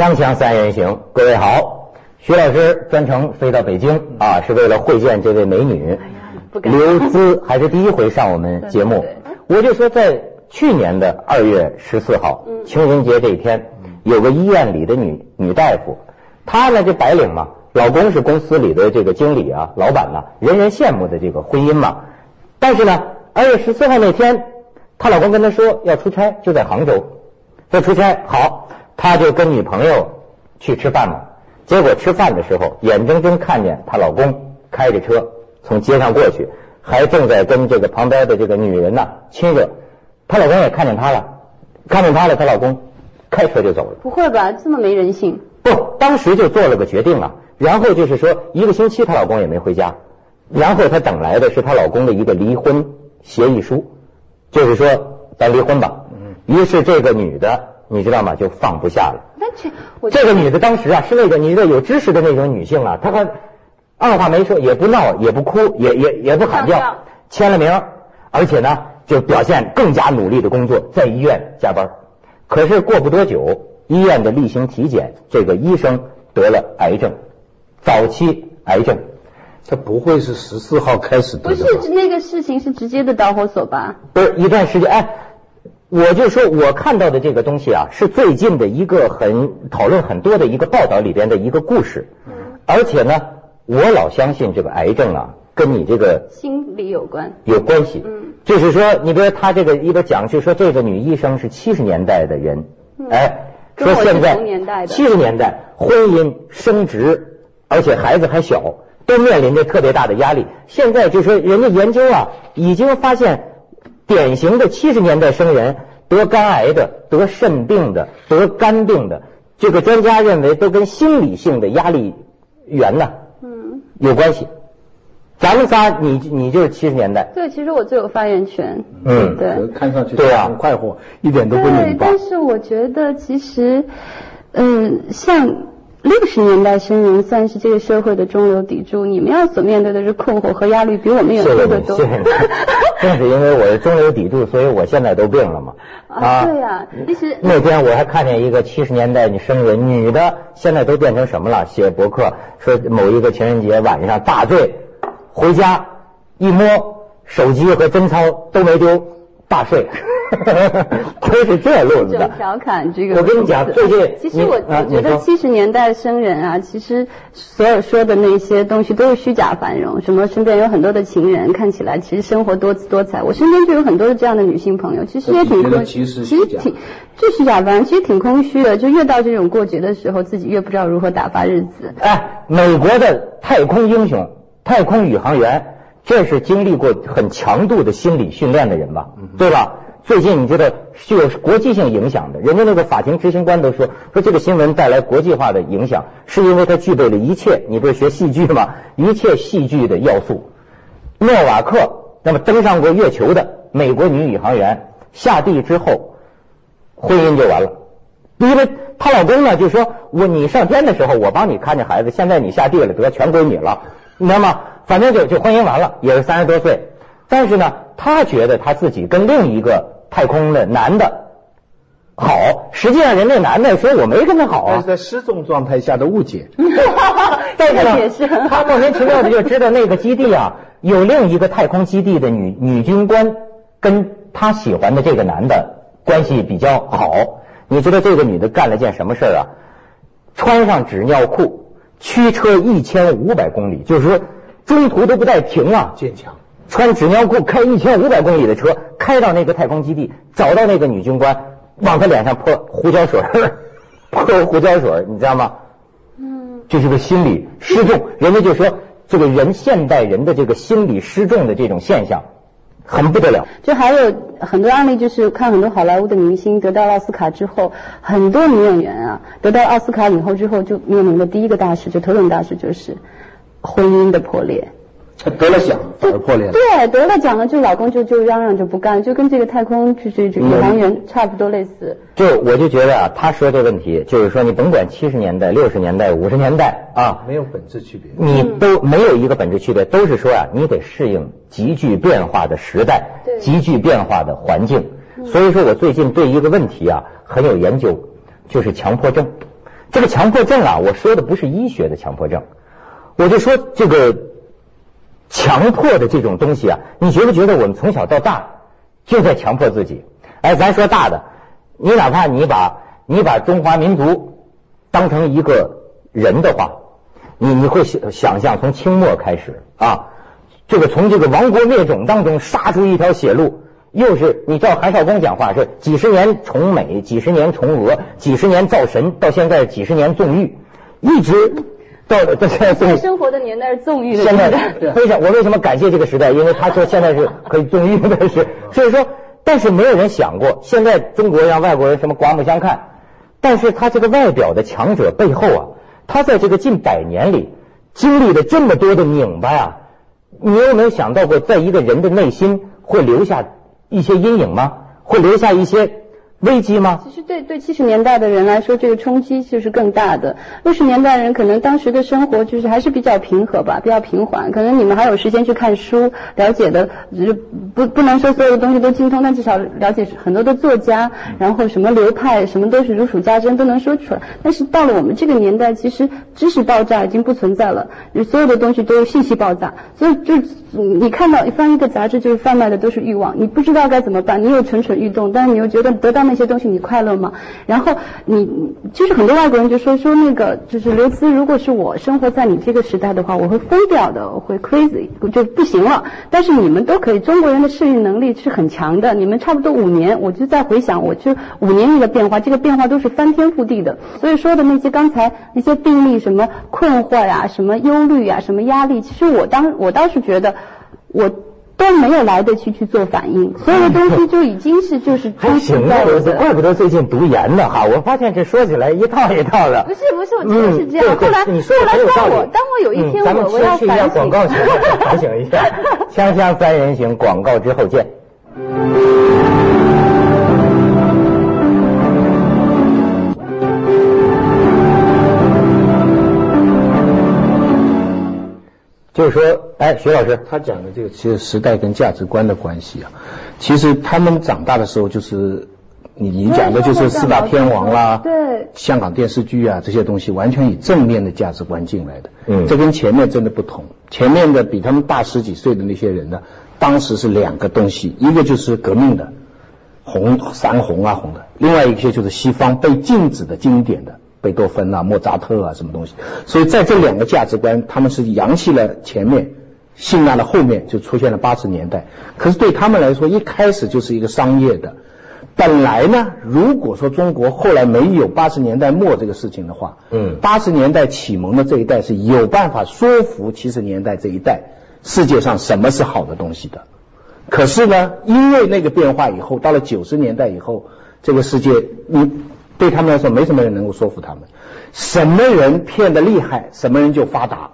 锵锵三人行，各位好，徐老师专程飞到北京啊，是为了会见这位美女。刘孜还是第一回上我们节目，我就说在去年的二月十四号，情人节这一天，有个医院里的女女大夫，她呢就白领嘛，老公是公司里的这个经理啊，老板呐，人人羡慕的这个婚姻嘛。但是呢，二月十四号那天，她老公跟她说要出差，就在杭州，要出差，好，她就跟女朋友去吃饭嘛。结果吃饭的时候，眼睁睁看见她老公开着车。从街上过去，还正在跟这个旁边的这个女人呢亲热，她老公也看见她了，看见她了，她老公开车就走了。不会吧，这么没人性？不，当时就做了个决定啊，然后就是说一个星期她老公也没回家，然后她等来的是她老公的一个离婚协议书，就是说咱离婚吧。嗯。于是这个女的你知道吗？就放不下了。那这这个女的当时啊是那个你知道有知识的那种女性啊，她还。二话没说，也不闹，也不哭，也也也不喊叫，签了名，而且呢，就表现更加努力的工作，在医院加班。可是过不多久，医院的例行体检，这个医生得了癌症，早期癌症。他不会是十四号开始得的？不是，那个事情是直接的导火索吧？不是，一段时间，哎，我就说我看到的这个东西啊，是最近的一个很讨论很多的一个报道里边的一个故事，而且呢。我老相信这个癌症啊，跟你这个心理有关，有关系。嗯，就是说，你比如他这个一个讲，就说这个女医生是七十年代的人，哎，说现在七十年代婚姻升职，而且孩子还小，都面临着特别大的压力。现在就说人家研究啊，已经发现典型的七十年代生人得肝癌的、得肾病的、得肝病的，这个专家认为都跟心理性的压力源呢。嗯有关系，咱们仨，你你就是七十年代。对，其实我最有发言权。嗯，对，看上去对啊，很快活，一点都不拧巴。对，但是我觉得其实，嗯，像。六十年代生人算是这个社会的中流砥柱，你们要所面对的是困惑和压力，比我们也多得多。谢谢你，正是因为我是中流砥柱，所以我现在都病了嘛。啊，对呀，其实那天我还看见一个七十年代你生人女的，现在都变成什么了？写博客说某一个情人节晚上大醉，回家一摸手机和贞操都没丢，大睡。都是这路子的。调侃这个。我跟你讲，最近其实我我觉得七十年代生人啊，其实所有说的那些东西都是虚假繁荣。什么身边有很多的情人，看起来其实生活多姿多彩。我身边就有很多的这样的女性朋友，其实也挺空，其实挺就虚假繁荣，其实挺空虚的。就越到这种过节的时候，自己越不知道如何打发日子。哎，美国的太空英雄、太空宇航员，这是经历过很强度的心理训练的人吧？对吧？最近你知道具有国际性影响的，人家那个法庭执行官都说说这个新闻带来国际化的影响，是因为它具备了一切。你不是学戏剧吗？一切戏剧的要素。诺瓦克那么登上过月球的美国女宇航员下地之后，婚姻就完了，因为她老公呢就说我你上天的时候我帮你看着孩子，现在你下地了得全归你了，你知道吗？反正就就婚姻完了，也是三十多岁。但是呢，他觉得他自己跟另一个太空的男的好，实际上人家男的说我没跟他好啊，在失踪状态下的误解。但是呢，他莫名其妙的就知道那个基地啊，有另一个太空基地的女女军官跟他喜欢的这个男的关系比较好。你知道这个女的干了件什么事啊？穿上纸尿裤，驱车一千五百公里，就是说中途都不带停啊，坚强。穿纸尿裤开一千五百公里的车，开到那个太空基地，找到那个女军官，往她脸上泼胡椒水，泼胡椒水，你知道吗？嗯，就是个心理失重。人家就说，这个人现代人的这个心理失重的这种现象，很不得了。就还有很多案例，就是看很多好莱坞的明星得到奥斯卡之后，很多女演员啊，得到奥斯卡影后之后，就面临的第一个大事，就头等大事就是婚姻的破裂。得了奖反而破裂了。对，得了奖了，就老公就就嚷嚷就不干，就跟这个太空就是宇航员差不多类似。就我就觉得啊，他说这问题就是说，你甭管七十年代、六十年代、五十年代啊，没有本质区别。你都没有一个本质区别，都是说啊，你得适应急剧变化的时代，急剧变化的环境。所以说我最近对一个问题啊很有研究，就是强迫症。这个强迫症啊，我说的不是医学的强迫症，我就说这个强迫的这种东西啊，你觉不觉得我们从小到大就在强迫自己？哎，咱说大的，你哪怕你把你把中华民族当成一个人的话，你你会想想象从清末开始啊，这个从这个亡国灭种当中杀出一条血路。又是你照韩少功讲话，是几十年崇美，几十年崇俄，几十年造神，到现在几十年纵欲，一直到到现在。在生活的年代是纵欲的现在 非常，我为什么感谢这个时代？因为他说现在是可以纵欲的是，所以说，但是没有人想过，现在中国让外国人什么刮目相看，但是他这个外表的强者背后啊，他在这个近百年里经历了这么多的拧巴呀，你有没有想到过，在一个人的内心会留下？一些阴影吗？会留下一些。危机吗？其实对对七十年代的人来说，这个冲击就是更大的。六十年代人可能当时的生活就是还是比较平和吧，比较平缓。可能你们还有时间去看书，了解的不不能说所有的东西都精通，但至少了解很多的作家，然后什么流派，什么都是如数家珍，都能说出来。但是到了我们这个年代，其实知识爆炸已经不存在了，所有的东西都信息爆炸，所以就你看到翻一个杂志，就是贩卖的都是欲望，你不知道该怎么办，你又蠢蠢欲动，但是你又觉得得到。那些东西你快乐吗？然后你就是很多外国人就说说那个就是刘慈，如果是我生活在你这个时代的话，我会疯掉的，我会 crazy 就不行了。但是你们都可以，中国人的适应能力是很强的。你们差不多五年，我就在回想，我就五年那个变化，这个变化都是翻天覆地的。所以说的那些刚才那些病例，什么困惑呀，什么忧虑呀，什么压力，其实我当我倒是觉得我。都没有来得及去做反应，所有的东西就已经是就是还行啊，怪不得最近读研呢哈，我发现这说起来一套一套的。不是不是，我真的是这样。后来后来当我当我有一天我我要反省，广告反省一下，锵锵三人行广告之后见。就是说，哎，徐老师，他讲的这个其实时代跟价值观的关系啊，其实他们长大的时候就是你你讲的就是四大天王啦，对，香港电视剧啊这些东西，完全以正面的价值观进来的，嗯，这跟前面真的不同，前面的比他们大十几岁的那些人呢，当时是两个东西，一个就是革命的红三红啊红的，另外一些就是西方被禁止的经典的。贝多芬啊，莫扎特啊，什么东西？所以在这两个价值观，他们是扬弃了前面，信纳了后面，就出现了八十年代。可是对他们来说，一开始就是一个商业的。本来呢，如果说中国后来没有八十年代末这个事情的话，嗯，八十年代启蒙的这一代是有办法说服七十年代这一代世界上什么是好的东西的。可是呢，因为那个变化以后，到了九十年代以后，这个世界你。对他们来说，没什么人能够说服他们。什么人骗的厉害，什么人就发达。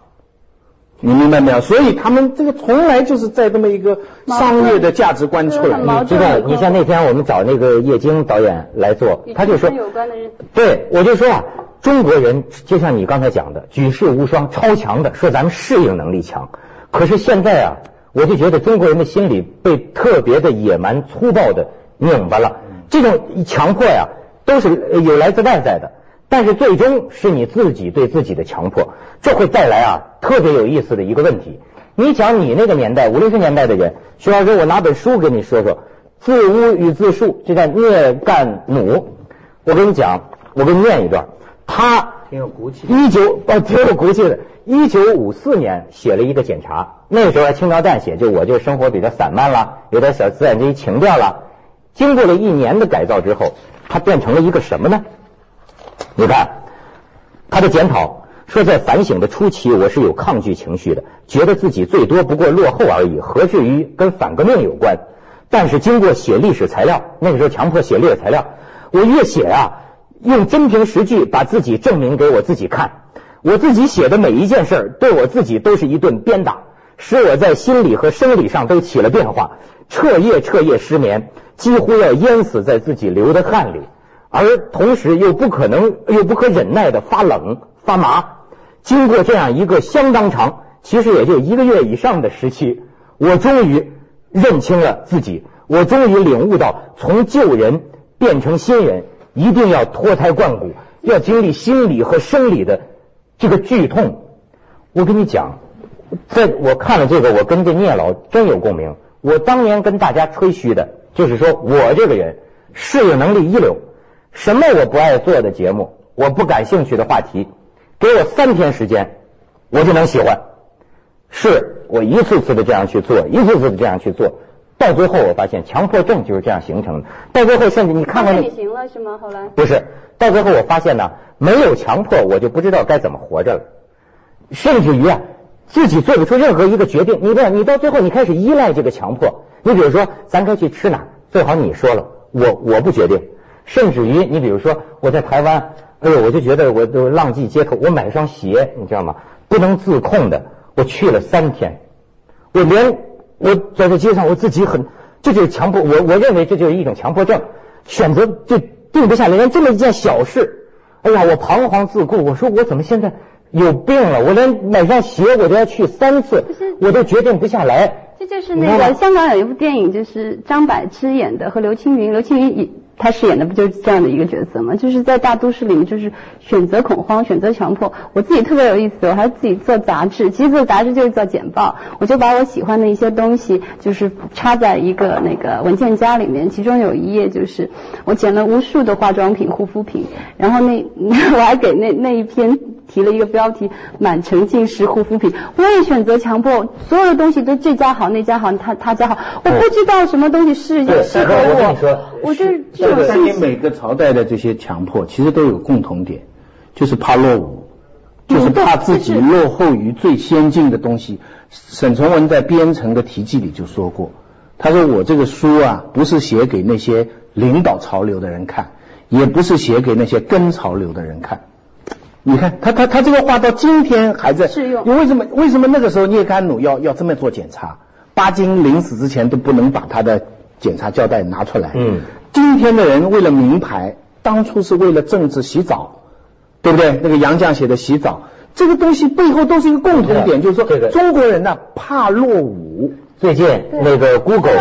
你明白没有？所以他们这个从来就是在这么一个商业的价值观出来。你知道，你像那天我们找那个叶京导演来做，他就说，对，我就说啊，中国人就像你刚才讲的，举世无双，超强的，说咱们适应能力强。可是现在啊，我就觉得中国人的心理被特别的野蛮粗暴的拧巴了。这种强迫呀。都是有来自外在的，但是最终是你自己对自己的强迫，这会带来啊特别有意思的一个问题。你讲你那个年代五六十年代的人，徐老师，我拿本书跟你说说，《自污与自述》，这叫聂干弩。我跟你讲，我给你念一段，他挺有骨气，一九哦挺有骨气的。一九五四年写了一个检查，那个时候还轻描淡写，就我就生活比较散漫了，有点小资产阶级情调了。经过了一年的改造之后。他变成了一个什么呢？你看他的检讨说，在反省的初期，我是有抗拒情绪的，觉得自己最多不过落后而已，何至于跟反革命有关？但是经过写历史材料，那个时候强迫写历史材料，我越写啊，用真凭实据把自己证明给我自己看。我自己写的每一件事，对我自己都是一顿鞭打，使我在心理和生理上都起了变化，彻夜彻夜失眠。几乎要淹死在自己流的汗里，而同时又不可能又不可忍耐的发冷发麻。经过这样一个相当长，其实也就一个月以上的时期，我终于认清了自己，我终于领悟到，从旧人变成新人，一定要脱胎换骨，要经历心理和生理的这个剧痛。我跟你讲，在我看了这个，我跟这聂老真有共鸣。我当年跟大家吹嘘的，就是说我这个人适应能力一流，什么我不爱做的节目，我不感兴趣的话题，给我三天时间，我就能喜欢。是我一次次的这样去做，一次次的这样去做，到最后我发现强迫症就是这样形成的。到最后甚至你看看，你行了是吗？后来不是，到最后我发现呢，没有强迫我就不知道该怎么活着了，甚至于啊，自己做不出任何一个决定。你这样，你到最后你开始依赖这个强迫。你比如说，咱该去吃哪？最好你说了，我我不决定。甚至于你比如说，我在台湾，哎呦，我就觉得我都浪迹街头，我买双鞋，你知道吗？不能自控的。我去了三天，我连我走在街上，我自己很，这就是强迫我，我认为这就是一种强迫症，选择就定不下来，连这么一件小事，哎呀，我彷徨自顾，我说我怎么现在有病了？我连买双鞋我都要去三次，我都决定不下来。这就是那个香港有一部电影，就是张柏芝演的，和刘青云，刘青云他饰演的不就是这样的一个角色吗？就是在大都市里面，就是选择恐慌，选择强迫。我自己特别有意思，我还自己做杂志，其实做杂志就是做简报。我就把我喜欢的一些东西，就是插在一个那个文件夹里面，其中有一页就是我捡了无数的化妆品、护肤品，然后那 我还给那那一篇提了一个标题：满城尽是护肤品。我也选择强迫，所有的东西都这家好那家好，他他家好，我不知道什么东西适适合我，我就。这个你每个朝代的这些强迫，其实都有共同点，就是怕落伍，就是怕自己落后于最先进的东西。沈从文在《编程的题记》里就说过，他说我这个书啊，不是写给那些领导潮流的人看，也不是写给那些跟潮流的人看。你看他他他这个话到今天还在适用。你为什么为什么那个时候聂甘努要要这么做检查？巴金临死之前都不能把他的检查胶带拿出来。嗯。今天的人为了名牌，当初是为了政治洗澡，对不对？那个杨绛写的洗澡，这个东西背后都是一个共同点，就是说中国人呢怕落伍。最近那个 Google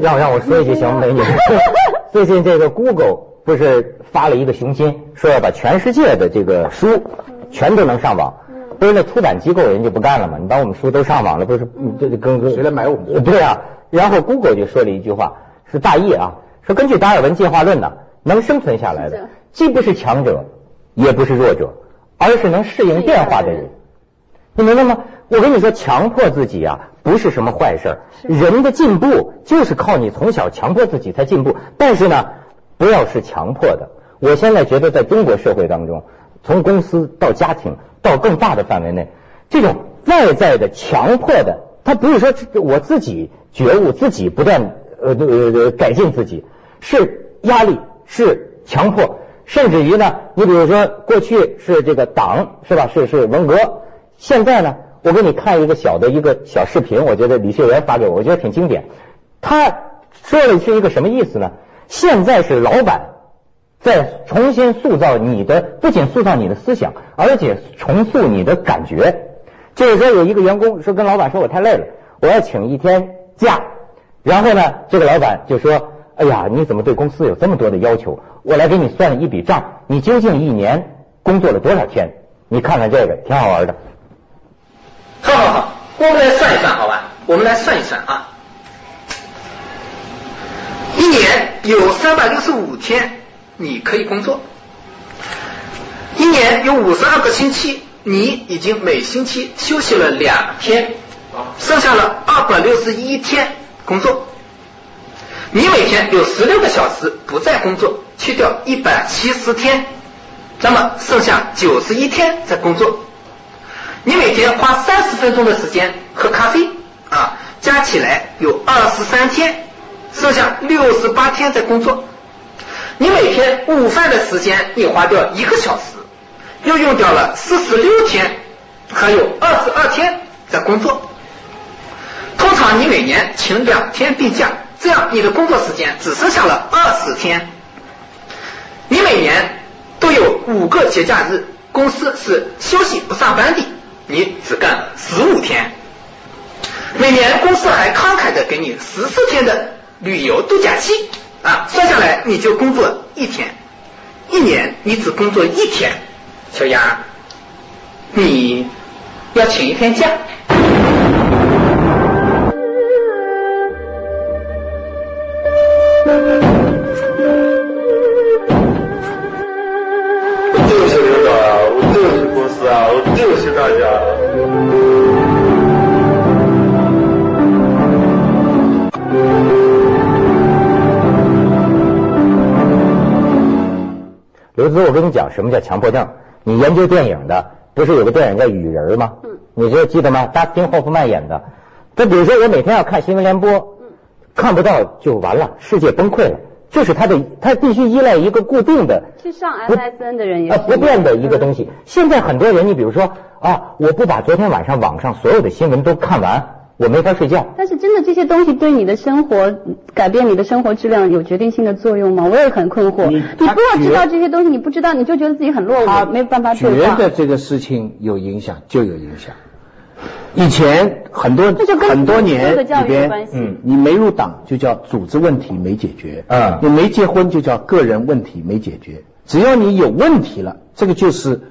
让让我说一句行吗，美女？最近这个 Google 不是发了一个雄心，说要把全世界的这个书全都能上网，不是那出版机构人就不干了吗？你把我们书都上网了，不是这这跟跟谁来买我们？对啊，然后 Google 就说了一句话，是大意啊。说根据达尔文进化论呢，能生存下来的既不是强者，也不是弱者，而是能适应变化的人。你明白吗？我跟你说，强迫自己啊，不是什么坏事。人的进步就是靠你从小强迫自己才进步。但是呢，不要是强迫的。我现在觉得，在中国社会当中，从公司到家庭到更大的范围内，这种外在的强迫的，他不是说我自己觉悟，自己不断。呃呃改进自己是压力，是强迫，甚至于呢，你比如说过去是这个党是吧？是是文革，现在呢，我给你看一个小的一个小视频，我觉得李秀媛发给我，我觉得挺经典。他说的是一个什么意思呢？现在是老板在重新塑造你的，不仅塑造你的思想，而且重塑你的感觉。就是说，有一个员工说跟老板说，我太累了，我要请一天假。然后呢，这个老板就说：“哎呀，你怎么对公司有这么多的要求？我来给你算一笔账，你究竟一年工作了多少天？你看看这个，挺好玩的。”好好好，我们来算一算，好吧？我们来算一算啊，一年有三百六十五天你可以工作，一年有五十二个星期，你已经每星期休息了两天，剩下了二百六十一天。工作，你每天有十六个小时不在工作，去掉一百七十天，那么剩下九十一天在工作。你每天花三十分钟的时间喝咖啡啊，加起来有二十三天，剩下六十八天在工作。你每天午饭的时间你花掉一个小时，又用掉了四十六天，还有二十二天在工作。通常你每年请两天病假，这样你的工作时间只剩下了二十天。你每年都有五个节假日，公司是休息不上班的，你只干十五天。每年公司还慷慨的给你十四天的旅游度假期。啊，算下来你就工作一天，一年你只工作一天，小杨，你要请一天假。我就是领导啊，我就是公司啊我就是大家。跟你讲什么叫强迫症？你研究电影的，不是有个电影叫《雨人》吗？嗯，你这记得吗？达斯汀·霍夫曼演的。他比如说，我每天要看新闻联播，看不到就完了，世界崩溃了。就是他的，他必须依赖一个固定的。去上 MSN 的人也。不变的一个东西。现在很多人，你比如说啊，我不把昨天晚上网上所有的新闻都看完。我没法睡觉。但是真的这些东西对你的生活改变你的生活质量有决定性的作用吗？我也很困惑。你不要知道这些东西，你不知道你就觉得自己很落伍，没办法觉得这个事情有影响就有影响。以前很多很多年里边，嗯，你没入党就叫组织问题没解决，嗯，你没结婚就叫个人问题没解决。只要你有问题了，这个就是。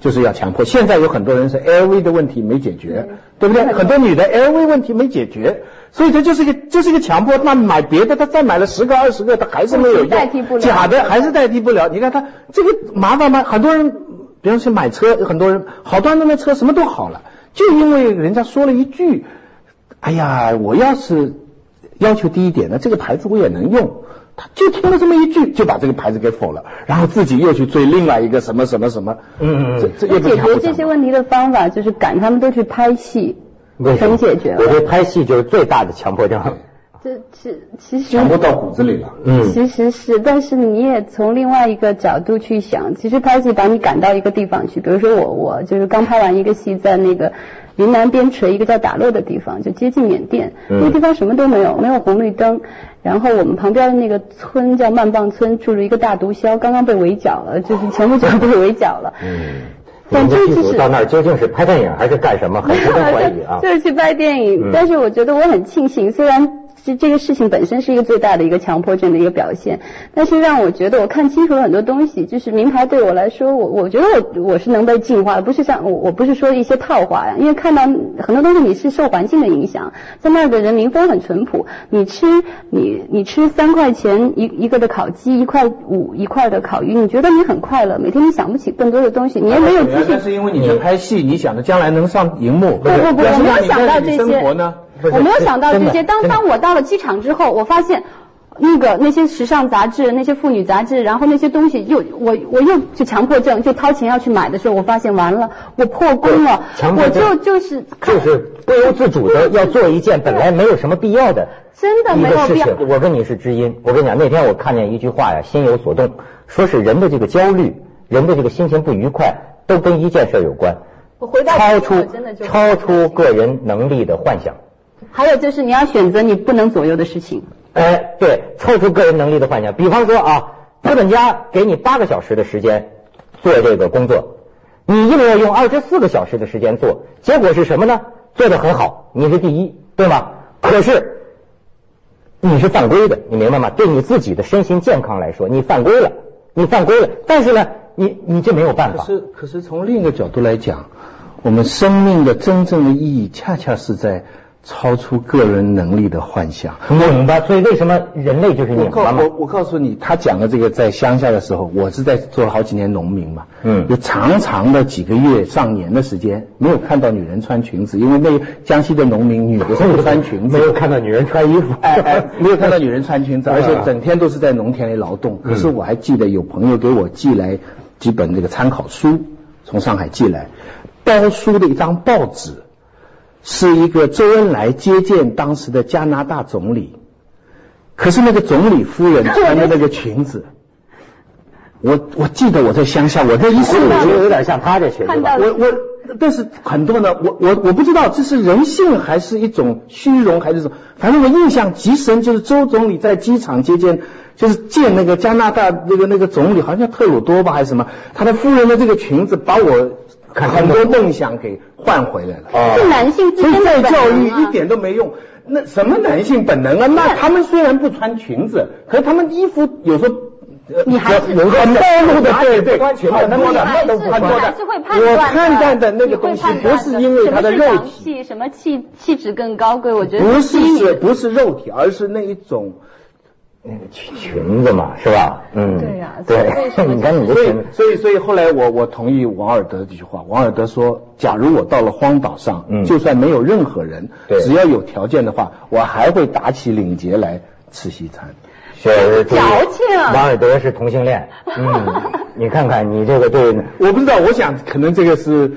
就是要强迫。现在有很多人是 LV 的问题没解决，对不对？很多女的 LV 问题没解决，所以这就是一个，就是一个强迫。那买别的，他再买了十个、二十个，他还是没有用。代替不了。假的还是代替不了。你看他这个麻烦吗？很多人，比方说买车，很多人好端端的车什么都好了，就因为人家说了一句：“哎呀，我要是要求低一点的，这个牌子我也能用。”他就听了这么一句，就把这个牌子给否了，然后自己又去追另外一个什么什么什么。嗯嗯。这这解决这些问题的方法就是赶他们都去拍戏，能解决。我觉得拍戏就是最大的强迫症。这其其实全部到骨子里了。嗯。其实是，但是你也从另外一个角度去想，其实拍戏把你赶到一个地方去，比如说我我就是刚拍完一个戏，在那个云南边陲一个叫打洛的地方，就接近缅甸，嗯那个地方什么都没有，没有红绿灯。然后我们旁边的那个村叫曼棒村，住着一个大毒枭，刚刚被围剿了，就是前不久被围剿了。嗯，但这就是到那儿究竟是拍电影还是干什么？很值得 怀疑啊。就是去拍电影，但是我觉得我很庆幸，虽然。这这个事情本身是一个最大的一个强迫症的一个表现，但是让我觉得我看清楚了很多东西。就是名牌对我来说，我我觉得我我是能被净化的，不是像我我不是说一些套话呀。因为看到很多东西你是受环境的影响，在那儿的人民风很淳朴，你吃你你吃三块钱一一个的烤鸡，一块五一块的烤鱼，你觉得你很快乐，每天你想不起更多的东西，你也没有继续。是因为你在拍戏，你想着将来能上荧幕，不不不，我没有想到这些。我没有想到这些。当当我到了机场之后，我发现那个那些时尚杂志、那些妇女杂志，然后那些东西又我我又就强迫症，就掏钱要去买的时候，我发现完了，我破功了。我就就是就是不由自主的要做一件本来没有什么必要的真的没有必要。我跟你是知音。我跟你讲，那天我看见一句话呀，心有所动，说是人的这个焦虑，人的这个心情不愉快，都跟一件事有关。我回到超出超出个人能力的幻想。还有就是你要选择你不能左右的事情。哎，对，超出个人能力的幻想。比方说啊，资本家给你八个小时的时间做这个工作，你硬要用二十四个小时的时间做，结果是什么呢？做的很好，你是第一，对吗？可是你是犯规的，你明白吗？对你自己的身心健康来说，你犯规了，你犯规了。但是呢，你你就没有办法。可是，可是从另一个角度来讲，我们生命的真正的意义，恰恰是在。超出个人能力的幻想，拧巴。所以为什么人类就是拧巴我我告诉你，他讲的这个在乡下的时候，我是在做了好几年农民嘛，嗯，有长长的几个月上年的时间，没有看到女人穿裙子，因为那江西的农民女的是不穿裙子，没有看到女人穿衣服，哎哎，没有看到女人穿裙子，而且整天都是在农田里劳动。可是我还记得有朋友给我寄来几本这个参考书，从上海寄来，包书的一张报纸。是一个周恩来接见当时的加拿大总理，可是那个总理夫人穿的那个裙子，我我记得我在乡下，我这一瞬间有点像他的裙子。我我，但是很多呢，我我我不知道这是人性还是一种虚荣还是什么，反正我印象极深，就是周总理在机场接见，就是见那个加拿大那个那个总理，好像特鲁多吧还是什么，他的夫人的这个裙子把我。很多梦想给换回来了，是男性之间的教育一点都没用。那什么男性本能啊？那他们虽然不穿裙子，可是他们衣服有时候你还是有暴露的对对，很多的，很多的。我判断的那个东西不是因为他的肉体，什么气气质更高贵，我觉得不是是不是肉体，而是那一种。裙裙子嘛，是吧？嗯，对呀，对，你看你的裙子，所以所以后来我我同意王尔德这句话。王尔德说，假如我到了荒岛上，嗯，就算没有任何人，只要有条件的话，我还会打起领结来吃西餐。矫情。王尔德是同性恋，嗯，你看看你这个对，我不知道，我想可能这个是。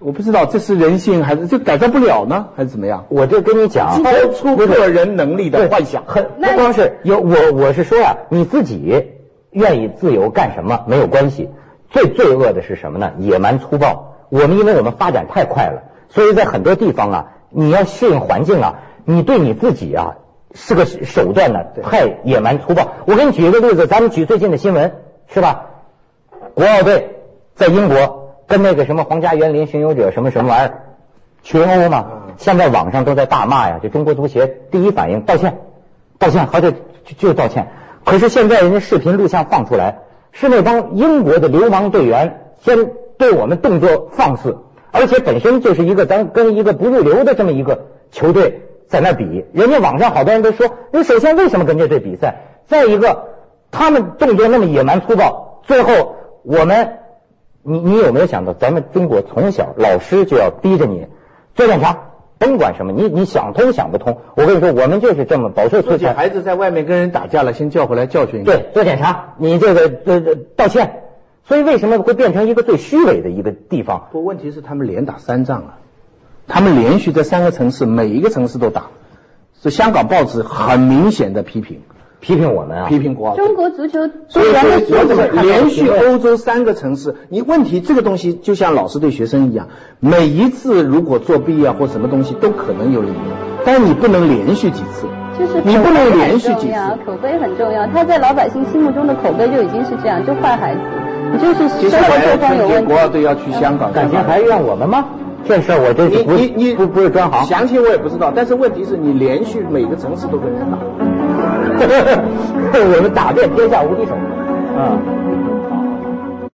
我不知道这是人性还是就改造不了呢，还是怎么样？我就跟你讲，超出个人能力的幻想，很不光是有我，我是说呀，你自己愿意自由干什么没有关系，最罪恶的是什么呢？野蛮粗暴。我们因为我们发展太快了，所以在很多地方啊，你要适应环境啊，你对你自己啊是个手段呢，太野蛮粗暴。我给你举一个例子，咱们举最近的新闻是吧？国奥队在英国。跟那个什么皇家园林巡游者什么什么玩意儿群殴嘛，现在网上都在大骂呀。就中国足协第一反应道歉，道歉，好歹就就道歉。可是现在人家视频录像放出来，是那帮英国的流氓队员先对我们动作放肆，而且本身就是一个咱跟一个不入流的这么一个球队在那比。人家网上好多人都说，你首先为什么跟这队比赛？再一个，他们动作那么野蛮粗暴，最后我们。你你有没有想到，咱们中国从小老师就要逼着你做检查，甭管什么，你你想通想不通，我跟你说，我们就是这么保守措施。孩子在外面跟人打架了，先叫回来教训一下。对，做检查，你这个呃道歉。所以为什么会变成一个最虚伪的一个地方？不，问题是他们连打三仗啊，他们连续在三个城市，每一个城市都打，是香港报纸很明显的批评。批评我们啊！批评国奥。中国足球所以我怎么连续欧洲三个城市？你问题这个东西就像老师对学生一样，每一次如果作弊啊或什么东西都可能有理由，但是你不能连续几次。就是你不能连续几次。口碑很重要，他在老百姓心目中的口碑就已经是这样，就坏孩子，你就是生活作风有问题。国奥队要去香港，感情还怨我们吗？这事我这你你你不不是专行，详情我也不知道，但是问题是你连续每个城市都跟人打。我们打遍天下无敌手，啊。